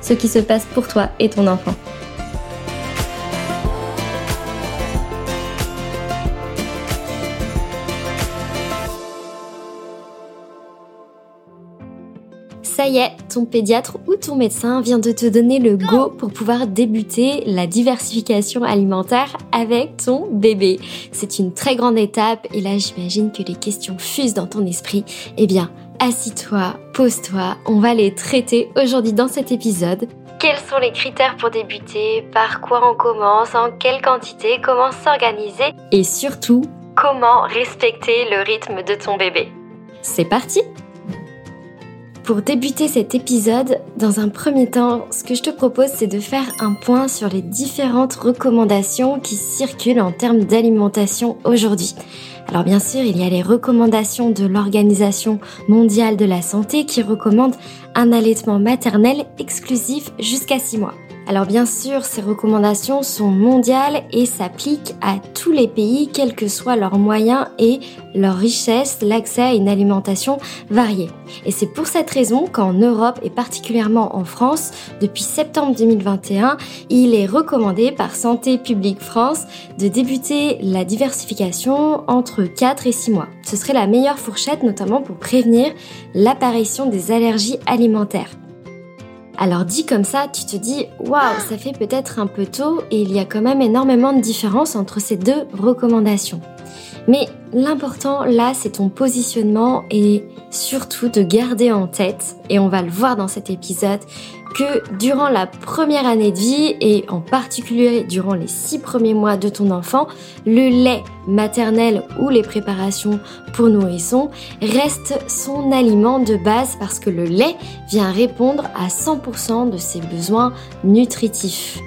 ce qui se passe pour toi et ton enfant. Ça y est, ton pédiatre ou ton médecin vient de te donner le go pour pouvoir débuter la diversification alimentaire avec ton bébé. C'est une très grande étape et là j'imagine que les questions fusent dans ton esprit. Eh bien, assis-toi, pose-toi, on va les traiter aujourd'hui dans cet épisode. Quels sont les critères pour débuter? Par quoi on commence? En quelle quantité? Comment s'organiser? Et surtout, comment respecter le rythme de ton bébé? C'est parti! Pour débuter cet épisode, dans un premier temps, ce que je te propose, c'est de faire un point sur les différentes recommandations qui circulent en termes d'alimentation aujourd'hui. Alors bien sûr, il y a les recommandations de l'Organisation mondiale de la santé qui recommande un allaitement maternel exclusif jusqu'à 6 mois. Alors bien sûr, ces recommandations sont mondiales et s'appliquent à tous les pays, quels que soient leurs moyens et leur richesse, l'accès à une alimentation variée. Et c'est pour cette raison qu'en Europe et particulièrement en France, depuis septembre 2021, il est recommandé par Santé publique France de débuter la diversification entre 4 et 6 mois. Ce serait la meilleure fourchette notamment pour prévenir l'apparition des allergies alimentaires. Alors dit comme ça, tu te dis waouh, ça fait peut-être un peu tôt et il y a quand même énormément de différences entre ces deux recommandations. Mais l'important là, c'est ton positionnement et surtout de garder en tête, et on va le voir dans cet épisode, que durant la première année de vie et en particulier durant les six premiers mois de ton enfant, le lait maternel ou les préparations pour nourrissons reste son aliment de base parce que le lait vient répondre à 100% de ses besoins nutritifs.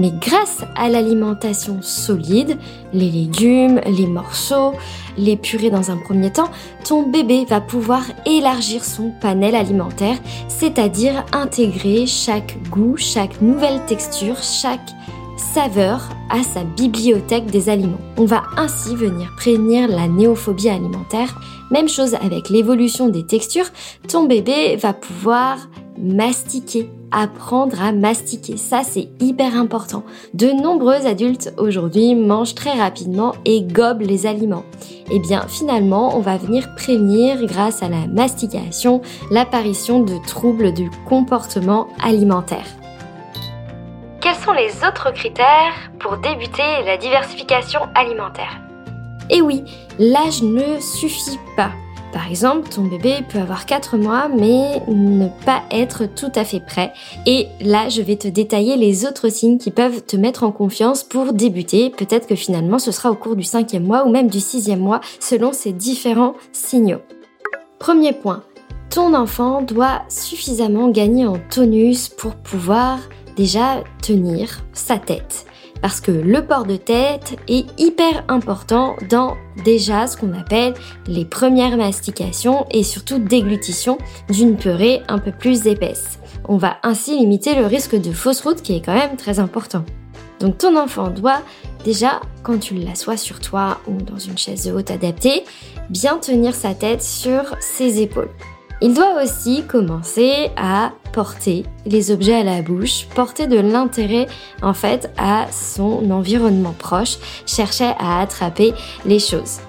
Mais grâce à l'alimentation solide, les légumes, les morceaux, les purées dans un premier temps, ton bébé va pouvoir élargir son panel alimentaire, c'est-à-dire intégrer chaque goût, chaque nouvelle texture, chaque saveur à sa bibliothèque des aliments. On va ainsi venir prévenir la néophobie alimentaire. Même chose avec l'évolution des textures, ton bébé va pouvoir mastiquer, apprendre à mastiquer. Ça, c'est hyper important. De nombreux adultes aujourd'hui mangent très rapidement et gobent les aliments. Et eh bien, finalement, on va venir prévenir, grâce à la mastication, l'apparition de troubles du comportement alimentaire. Quels sont les autres critères pour débuter la diversification alimentaire? Eh oui, l'âge ne suffit pas. Par exemple, ton bébé peut avoir 4 mois mais ne pas être tout à fait prêt. Et là, je vais te détailler les autres signes qui peuvent te mettre en confiance pour débuter. Peut-être que finalement ce sera au cours du cinquième mois ou même du sixième mois selon ces différents signaux. Premier point, ton enfant doit suffisamment gagner en tonus pour pouvoir déjà tenir sa tête. Parce que le port de tête est hyper important dans déjà ce qu'on appelle les premières mastications et surtout déglutition d'une purée un peu plus épaisse. On va ainsi limiter le risque de fausse route qui est quand même très important. Donc ton enfant doit déjà, quand tu l'assois sur toi ou dans une chaise haute adaptée, bien tenir sa tête sur ses épaules. Il doit aussi commencer à porter les objets à la bouche, porter de l'intérêt en fait à son environnement proche, chercher à attraper les choses.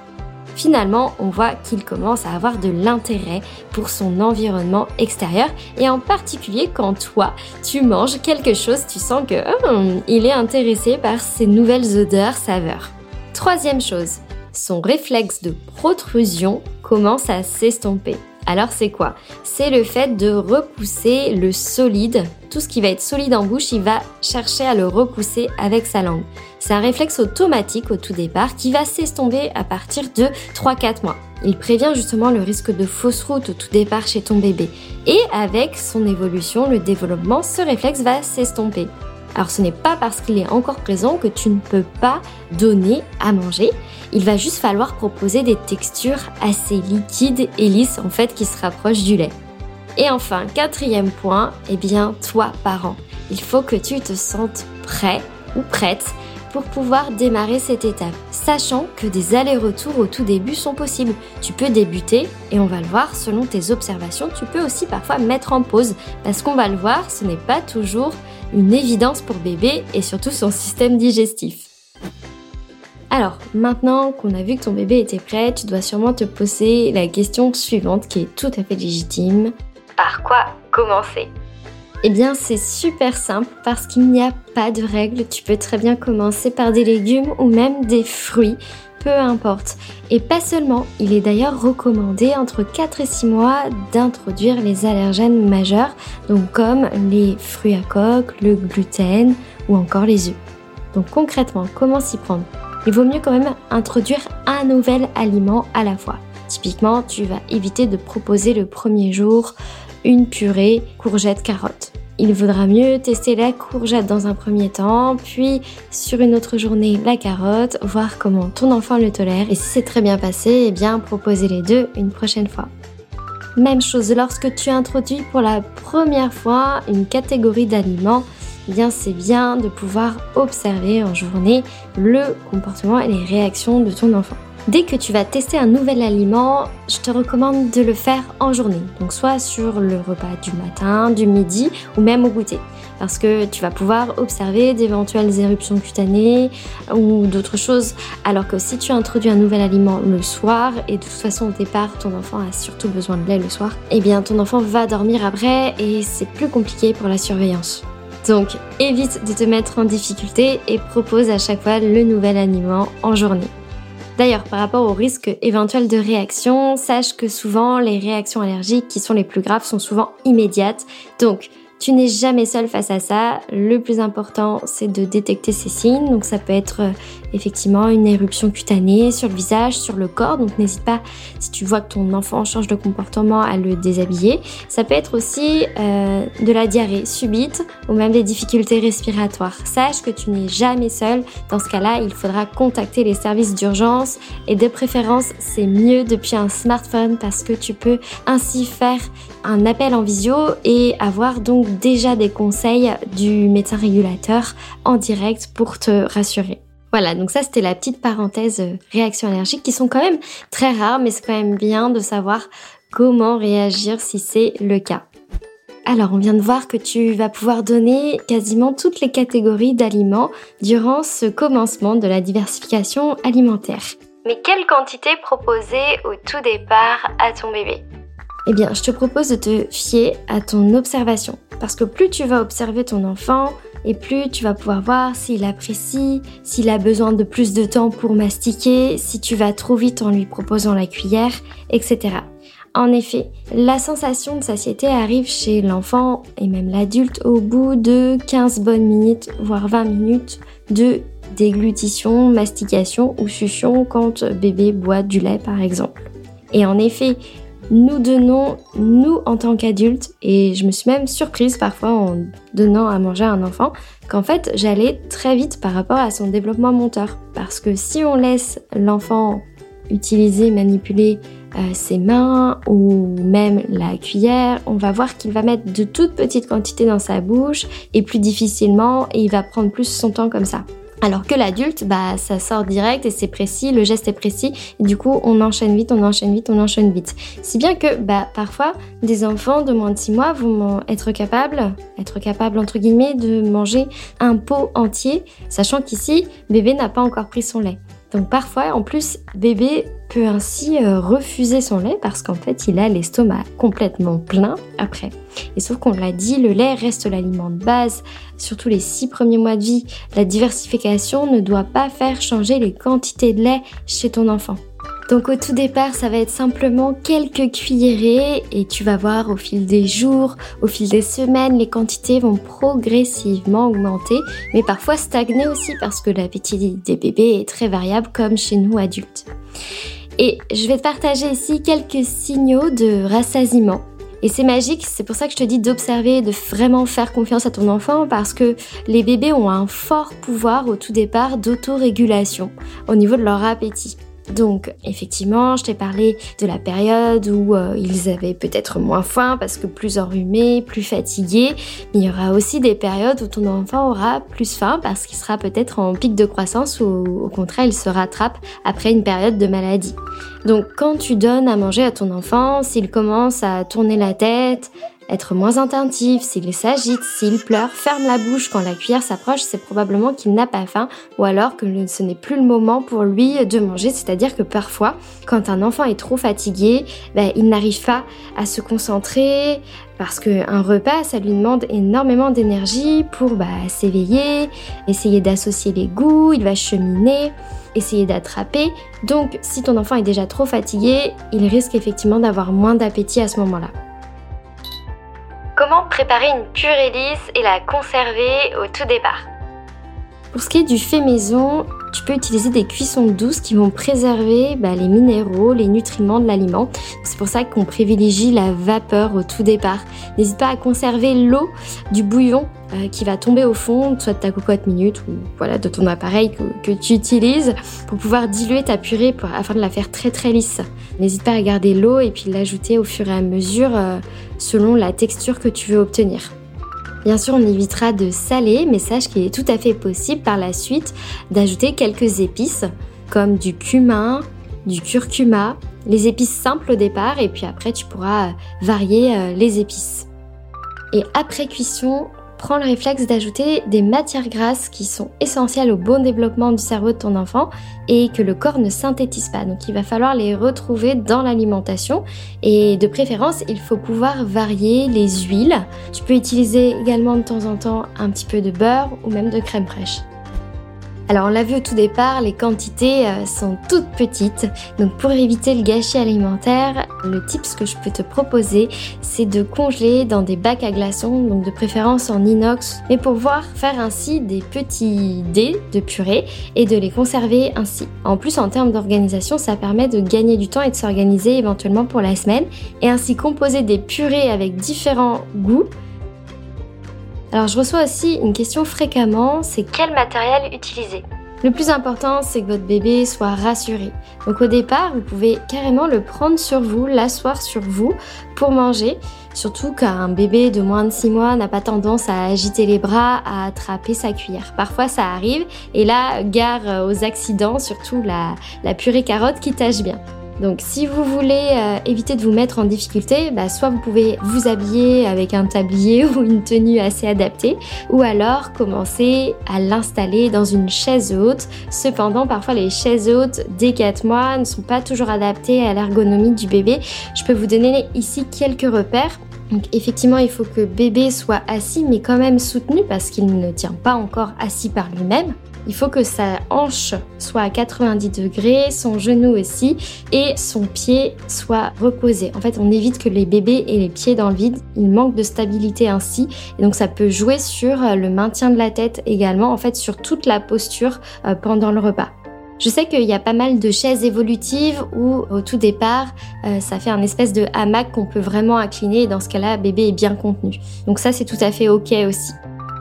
Finalement, on voit qu'il commence à avoir de l'intérêt pour son environnement extérieur et en particulier quand toi, tu manges quelque chose, tu sens que oh, il est intéressé par ces nouvelles odeurs, saveurs. Troisième chose, son réflexe de protrusion commence à s'estomper. Alors c'est quoi? C'est le fait de repousser le solide. Tout ce qui va être solide en bouche, il va chercher à le repousser avec sa langue. C'est un réflexe automatique au tout départ qui va s'estomper à partir de 3-4 mois. Il prévient justement le risque de fausse route au tout départ chez ton bébé. Et avec son évolution, le développement, ce réflexe va s'estomper. Alors ce n'est pas parce qu'il est encore présent que tu ne peux pas donner à manger. Il va juste falloir proposer des textures assez liquides et lisses en fait qui se rapprochent du lait. Et enfin, quatrième point, eh bien toi parent, il faut que tu te sentes prêt ou prête pour pouvoir démarrer cette étape, sachant que des allers-retours au tout début sont possibles. Tu peux débuter et on va le voir selon tes observations. Tu peux aussi parfois mettre en pause parce qu'on va le voir, ce n'est pas toujours une évidence pour bébé et surtout son système digestif. Alors, maintenant qu'on a vu que ton bébé était prêt, tu dois sûrement te poser la question suivante qui est tout à fait légitime. Par quoi commencer? Eh bien, c'est super simple parce qu'il n'y a pas de règles. Tu peux très bien commencer par des légumes ou même des fruits peu importe. Et pas seulement, il est d'ailleurs recommandé entre 4 et 6 mois d'introduire les allergènes majeurs, donc comme les fruits à coque, le gluten ou encore les œufs. Donc concrètement, comment s'y prendre? Il vaut mieux quand même introduire un nouvel aliment à la fois. Typiquement, tu vas éviter de proposer le premier jour une purée courgette carotte il vaudra mieux tester la courgette dans un premier temps, puis sur une autre journée la carotte, voir comment ton enfant le tolère et si c'est très bien passé, eh bien proposer les deux une prochaine fois. Même chose lorsque tu introduis pour la première fois une catégorie d'aliments, eh bien c'est bien de pouvoir observer en journée le comportement et les réactions de ton enfant. Dès que tu vas tester un nouvel aliment, je te recommande de le faire en journée. Donc soit sur le repas du matin, du midi ou même au goûter. Parce que tu vas pouvoir observer d'éventuelles éruptions cutanées ou d'autres choses. Alors que si tu introduis un nouvel aliment le soir, et de toute façon au départ ton enfant a surtout besoin de lait le soir, eh bien ton enfant va dormir après et c'est plus compliqué pour la surveillance. Donc évite de te mettre en difficulté et propose à chaque fois le nouvel aliment en journée. D'ailleurs, par rapport au risque éventuel de réaction, sache que souvent les réactions allergiques qui sont les plus graves sont souvent immédiates. Donc, tu n'es jamais seul face à ça. Le plus important, c'est de détecter ces signes. Donc ça peut être euh, effectivement une éruption cutanée sur le visage, sur le corps. Donc n'hésite pas, si tu vois que ton enfant change de comportement, à le déshabiller. Ça peut être aussi euh, de la diarrhée subite ou même des difficultés respiratoires. Sache que tu n'es jamais seul. Dans ce cas-là, il faudra contacter les services d'urgence et de préférence, c'est mieux depuis un smartphone parce que tu peux ainsi faire un appel en visio et avoir donc déjà des conseils du médecin régulateur en direct pour te rassurer. Voilà, donc ça c'était la petite parenthèse euh, réactions allergiques qui sont quand même très rares, mais c'est quand même bien de savoir comment réagir si c'est le cas. Alors, on vient de voir que tu vas pouvoir donner quasiment toutes les catégories d'aliments durant ce commencement de la diversification alimentaire. Mais quelle quantité proposer au tout départ à ton bébé? Eh bien, je te propose de te fier à ton observation. Parce que plus tu vas observer ton enfant, et plus tu vas pouvoir voir s'il apprécie, s'il a besoin de plus de temps pour mastiquer, si tu vas trop vite en lui proposant la cuillère, etc. En effet, la sensation de satiété arrive chez l'enfant et même l'adulte au bout de 15 bonnes minutes, voire 20 minutes de déglutition, mastication ou succion quand bébé boit du lait par exemple. Et en effet, nous donnons, nous en tant qu'adultes, et je me suis même surprise parfois en donnant à manger à un enfant, qu'en fait j'allais très vite par rapport à son développement moteur. Parce que si on laisse l'enfant utiliser, manipuler euh, ses mains ou même la cuillère, on va voir qu'il va mettre de toutes petites quantités dans sa bouche et plus difficilement et il va prendre plus son temps comme ça. Alors que l'adulte, bah, ça sort direct et c'est précis, le geste est précis, et du coup, on enchaîne vite, on enchaîne vite, on enchaîne vite. Si bien que, bah, parfois, des enfants de moins de 6 mois vont être capables, être capables, entre guillemets, de manger un pot entier, sachant qu'ici, bébé n'a pas encore pris son lait. Donc parfois, en plus, bébé peut ainsi euh, refuser son lait parce qu'en fait, il a l'estomac complètement plein après. Et sauf qu'on l'a dit, le lait reste l'aliment de base. Surtout les six premiers mois de vie, la diversification ne doit pas faire changer les quantités de lait chez ton enfant. Donc au tout départ, ça va être simplement quelques cuillerées et tu vas voir au fil des jours, au fil des semaines, les quantités vont progressivement augmenter, mais parfois stagner aussi parce que l'appétit des bébés est très variable comme chez nous adultes. Et je vais te partager ici quelques signaux de rassasiement. Et c'est magique, c'est pour ça que je te dis d'observer, de vraiment faire confiance à ton enfant parce que les bébés ont un fort pouvoir au tout départ d'autorégulation au niveau de leur appétit. Donc effectivement, je t'ai parlé de la période où euh, ils avaient peut-être moins faim parce que plus enrhumés, plus fatigués, mais il y aura aussi des périodes où ton enfant aura plus faim parce qu'il sera peut-être en pic de croissance ou au contraire il se rattrape après une période de maladie. Donc quand tu donnes à manger à ton enfant, s'il commence à tourner la tête, être moins attentif, s'il s'agite, s'il pleure, ferme la bouche quand la cuillère s'approche, c'est probablement qu'il n'a pas faim ou alors que ce n'est plus le moment pour lui de manger. C'est-à-dire que parfois, quand un enfant est trop fatigué, ben, il n'arrive pas à se concentrer parce qu'un repas, ça lui demande énormément d'énergie pour bah, s'éveiller, essayer d'associer les goûts, il va cheminer essayer d'attraper. Donc si ton enfant est déjà trop fatigué, il risque effectivement d'avoir moins d'appétit à ce moment-là. Comment préparer une purée lisse et la conserver au tout départ? Pour ce qui est du fait maison, tu peux utiliser des cuissons douces qui vont préserver bah, les minéraux, les nutriments de l'aliment. C'est pour ça qu'on privilégie la vapeur au tout départ. N'hésite pas à conserver l'eau du bouillon euh, qui va tomber au fond, soit de ta cocotte minute ou voilà de ton appareil que, tu utilises pour pouvoir diluer ta purée afin de la faire très très lisse. N'hésite pas à garder l'eau et puis l'ajouter au fur et à mesure euh, selon la texture que tu veux obtenir. Bien sûr, on évitera de saler, mais sache qu'il est tout à fait possible par la suite d'ajouter quelques épices comme du cumin, du curcuma, les épices simples au départ et puis après tu pourras varier euh, les épices. Et après cuisson, prends le réflexe d'ajouter des matières grasses qui sont essentielles au bon développement du cerveau de ton enfant et que le corps ne synthétise pas. Donc il va falloir les retrouver dans l'alimentation et de préférence il faut pouvoir varier les huiles. Tu peux utiliser également de temps en temps un petit peu de beurre ou même de crème fraîche. Alors on l'a vu au tout départ, les quantités euh, sont toutes petites. Donc pour éviter le gâchis alimentaire, le tip ce que je peux te proposer, c'est de congeler dans des bacs à glaçons, donc de préférence en inox, mais pour pouvoir faire ainsi des petits dés de purée et de les conserver ainsi. En plus en termes d'organisation, ça permet de gagner du temps et de s'organiser éventuellement pour la semaine et ainsi composer des purées avec différents goûts alors je reçois aussi une question fréquemment, c'est quel matériel utiliser? Le plus important, c'est que votre bébé soit rassuré. Donc au départ, vous pouvez carrément le prendre sur vous, l'asseoir sur vous pour manger. Surtout qu'un bébé de moins de 6 mois n'a pas tendance à agiter les bras, à attraper sa cuillère. Parfois ça arrive et là, gare aux accidents, surtout la, la purée carotte qui tâche bien. Donc si vous voulez euh, éviter de vous mettre en difficulté, bah, soit vous pouvez vous habiller avec un tablier ou une tenue assez adaptée, ou alors commencer à l'installer dans une chaise haute. Cependant, parfois les chaises hautes dès 4 mois ne sont pas toujours adaptées à l'ergonomie du bébé. Je peux vous donner ici quelques repères. Donc effectivement, il faut que bébé soit assis mais quand même soutenu parce qu'il ne tient pas encore assis par lui-même. Il faut que sa hanche soit à 90 degrés, son genou aussi, et son pied soit reposé. En fait, on évite que les bébés aient les pieds dans le vide. Il manque de stabilité ainsi. Et donc, ça peut jouer sur le maintien de la tête également, en fait, sur toute la posture euh, pendant le repas. Je sais qu'il y a pas mal de chaises évolutives où au tout départ, euh, ça fait un espèce de hamac qu'on peut vraiment incliner et dans ce cas-là, bébé est bien contenu. Donc ça, c'est tout à fait ok aussi.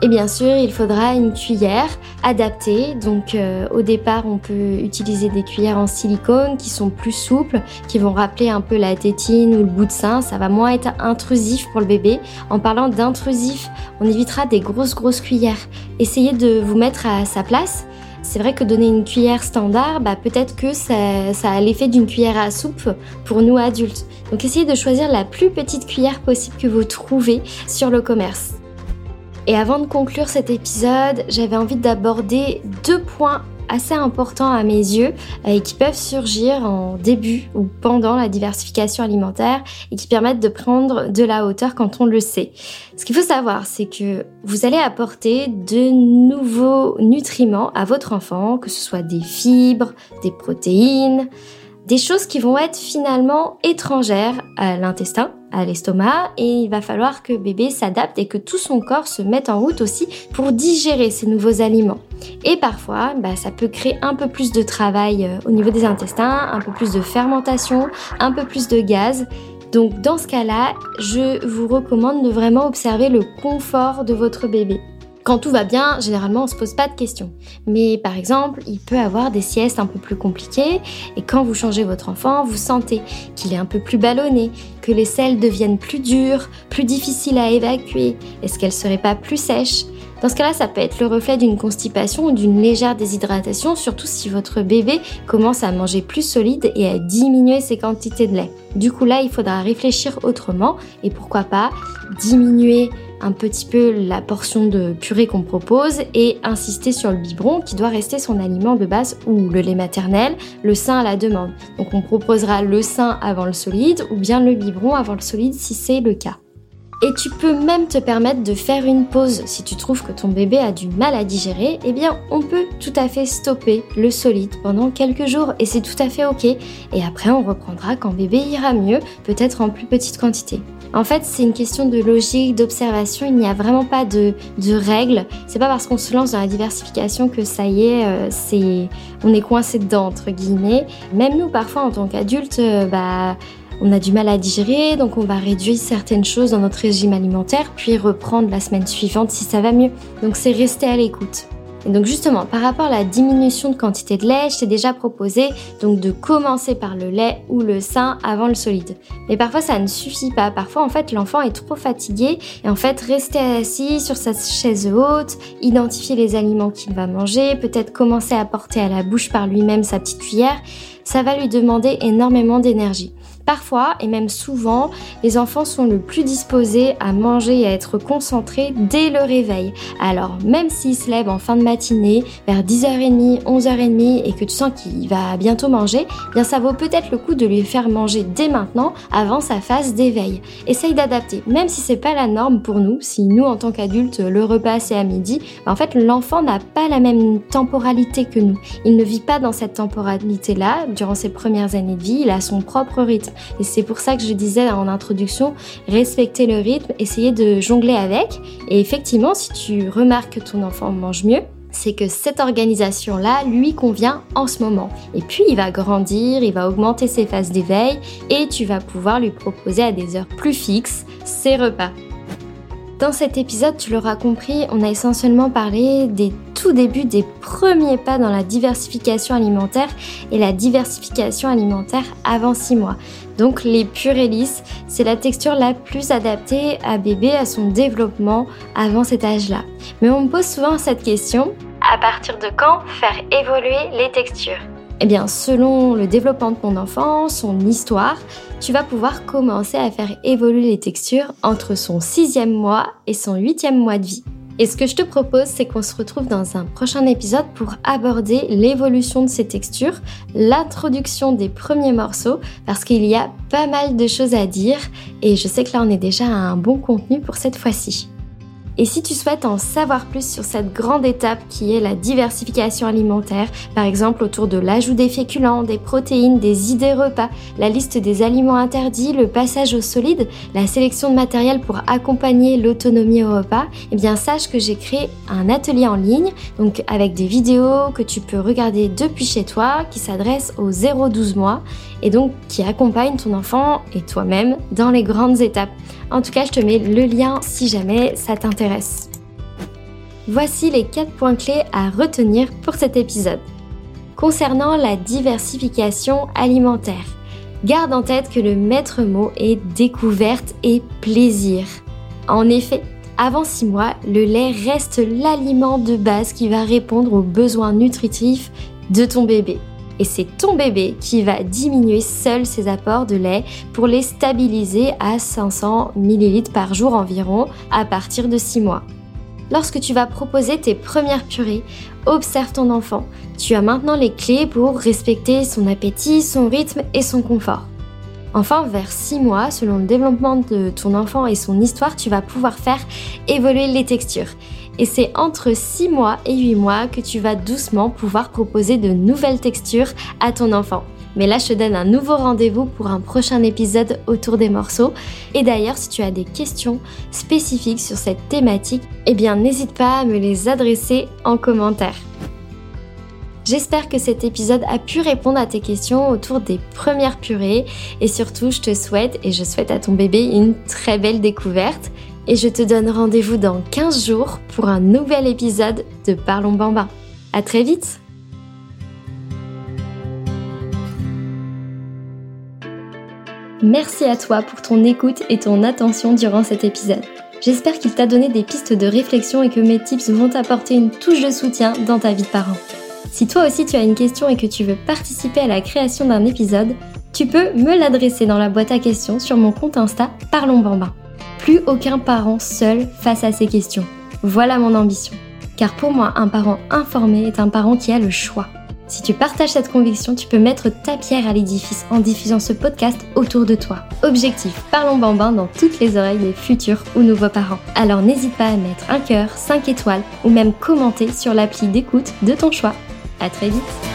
Et bien sûr, il faudra une cuillère adaptée. Donc euh, au départ, on peut utiliser des cuillères en silicone qui sont plus souples, qui vont rappeler un peu la tétine ou le bout de sein. Ça va moins être intrusif pour le bébé. En parlant d'intrusif, on évitera des grosses grosses cuillères. Essayez de vous mettre à sa place. C'est vrai que donner une cuillère standard, bah, peut-être que ça, ça a l'effet d'une cuillère à soupe pour nous adultes. Donc essayez de choisir la plus petite cuillère possible que vous trouvez sur le commerce. Et avant de conclure cet épisode, j'avais envie d'aborder deux points assez importants à mes yeux et qui peuvent surgir en début ou pendant la diversification alimentaire et qui permettent de prendre de la hauteur quand on le sait. Ce qu'il faut savoir, c'est que vous allez apporter de nouveaux nutriments à votre enfant, que ce soit des fibres, des protéines, des choses qui vont être finalement étrangères à l'intestin, à l'estomac, et il va falloir que bébé s'adapte et que tout son corps se mette en route aussi pour digérer ces nouveaux aliments. Et parfois, bah, ça peut créer un peu plus de travail euh, au niveau des intestins, un peu plus de fermentation, un peu plus de gaz. Donc dans ce cas-là, je vous recommande de vraiment observer le confort de votre bébé. Quand tout va bien, généralement, on se pose pas de questions. Mais par exemple, il peut avoir des siestes un peu plus compliquées et quand vous changez votre enfant, vous sentez qu'il est un peu plus ballonné, que les selles deviennent plus dures, plus difficiles à évacuer. Est-ce qu'elles seraient pas plus sèches? Dans ce cas-là, ça peut être le reflet d'une constipation ou d'une légère déshydratation, surtout si votre bébé commence à manger plus solide et à diminuer ses quantités de lait. Du coup, là, il faudra réfléchir autrement et pourquoi pas diminuer un petit peu la portion de purée qu'on propose et insister sur le biberon qui doit rester son aliment de base ou le lait maternel, le sein à la demande. Donc on proposera le sein avant le solide ou bien le biberon avant le solide si c'est le cas. Et tu peux même te permettre de faire une pause si tu trouves que ton bébé a du mal à digérer. Eh bien, on peut tout à fait stopper le solide pendant quelques jours et c'est tout à fait ok. Et après, on reprendra quand bébé ira mieux, peut-être en plus petite quantité. En fait, c'est une question de logique, d'observation. Il n'y a vraiment pas de, de règles. C'est pas parce qu'on se lance dans la diversification que ça y est, euh, on est coincé dedans entre guillemets. Même nous, parfois, en tant qu'adultes, euh, bah on a du mal à digérer, donc on va réduire certaines choses dans notre régime alimentaire, puis reprendre la semaine suivante si ça va mieux. Donc c'est rester à l'écoute. Donc justement, par rapport à la diminution de quantité de lait, je t'ai déjà proposé donc de commencer par le lait ou le sein avant le solide. Mais parfois ça ne suffit pas. Parfois en fait l'enfant est trop fatigué et en fait rester assis sur sa chaise haute, identifier les aliments qu'il va manger, peut-être commencer à porter à la bouche par lui-même sa petite cuillère, ça va lui demander énormément d'énergie. Parfois, et même souvent, les enfants sont le plus disposés à manger et à être concentrés dès le réveil. Alors, même s'ils se lèvent en fin de matinée, vers 10h30, 11h30, et que tu sens qu'il va bientôt manger, eh bien ça vaut peut-être le coup de lui faire manger dès maintenant, avant sa phase d'éveil. Essaye d'adapter, même si c'est pas la norme pour nous, si nous, en tant qu'adultes, le repas c'est à midi, bah, en fait, l'enfant n'a pas la même temporalité que nous. Il ne vit pas dans cette temporalité-là, durant ses premières années de vie, il a son propre rythme. Et c'est pour ça que je disais en introduction, respecter le rythme, essayer de jongler avec. Et effectivement, si tu remarques que ton enfant mange mieux, c'est que cette organisation-là lui convient en ce moment. Et puis il va grandir, il va augmenter ses phases d'éveil et tu vas pouvoir lui proposer à des heures plus fixes ses repas. Dans cet épisode, tu l'auras compris, on a essentiellement parlé des tout débuts des premiers pas dans la diversification alimentaire et la diversification alimentaire avant 6 mois. Donc les purées lisses, c'est la texture la plus adaptée à bébé à son développement avant cet âge-là. Mais on me pose souvent cette question, à partir de quand faire évoluer les textures? Eh bien, selon le développement de ton enfant, son histoire, tu vas pouvoir commencer à faire évoluer les textures entre son sixième mois et son huitième mois de vie. Et ce que je te propose, c'est qu'on se retrouve dans un prochain épisode pour aborder l'évolution de ces textures, l'introduction des premiers morceaux, parce qu'il y a pas mal de choses à dire, et je sais que là on est déjà à un bon contenu pour cette fois-ci. Et si tu souhaites en savoir plus sur cette grande étape qui est la diversification alimentaire, par exemple autour de l'ajout des féculents, des protéines, des idées repas, la liste des aliments interdits, le passage au solide, la sélection de matériel pour accompagner l'autonomie au repas, eh bien sache que j'ai créé un atelier en ligne, donc avec des vidéos que tu peux regarder depuis chez toi, qui s'adresse aux 0-12 mois et donc qui accompagne ton enfant et toi-même dans les grandes étapes. En tout cas, je te mets le lien si jamais ça t'intéresse. Voici les 4 points clés à retenir pour cet épisode. Concernant la diversification alimentaire, garde en tête que le maître mot est découverte et plaisir. En effet, avant 6 mois, le lait reste l'aliment de base qui va répondre aux besoins nutritifs de ton bébé et c'est ton bébé qui va diminuer seul ses apports de lait pour les stabiliser à 500 ml par jour environ à partir de 6 mois. Lorsque tu vas proposer tes premières purées, observe ton enfant. Tu as maintenant les clés pour respecter son appétit, son rythme et son confort. Enfin, vers 6 mois, selon le développement de ton enfant et son histoire, tu vas pouvoir faire évoluer les textures. Et c'est entre 6 mois et 8 mois que tu vas doucement pouvoir proposer de nouvelles textures à ton enfant. Mais là, je te donne un nouveau rendez-vous pour un prochain épisode autour des morceaux. Et d'ailleurs, si tu as des questions spécifiques sur cette thématique, eh bien, n'hésite pas à me les adresser en commentaire. J'espère que cet épisode a pu répondre à tes questions autour des premières purées et surtout je te souhaite et je souhaite à ton bébé une très belle découverte et je te donne rendez-vous dans 15 jours pour un nouvel épisode de Parlons Bambin. À très vite! Merci à toi pour ton écoute et ton attention durant cet épisode. J'espère qu'il t'a donné des pistes de réflexion et que mes tips vont t'apporter une touche de soutien dans ta vie de parent. Si toi aussi tu as une question et que tu veux participer à la création d'un épisode, tu peux me l'adresser dans la boîte à questions sur mon compte Insta Parlons Bambin. Plus aucun parent seul face à ces questions. Voilà mon ambition. Car pour moi, un parent informé est un parent qui a le choix. Si tu partages cette conviction, tu peux mettre ta pierre à l'édifice en diffusant ce podcast autour de toi. Objectif, parlons bambin dans toutes les oreilles des futurs ou nouveaux parents. Alors n'hésite pas à mettre un cœur, 5 étoiles ou même commenter sur l'appli d'écoute de ton choix. À très vite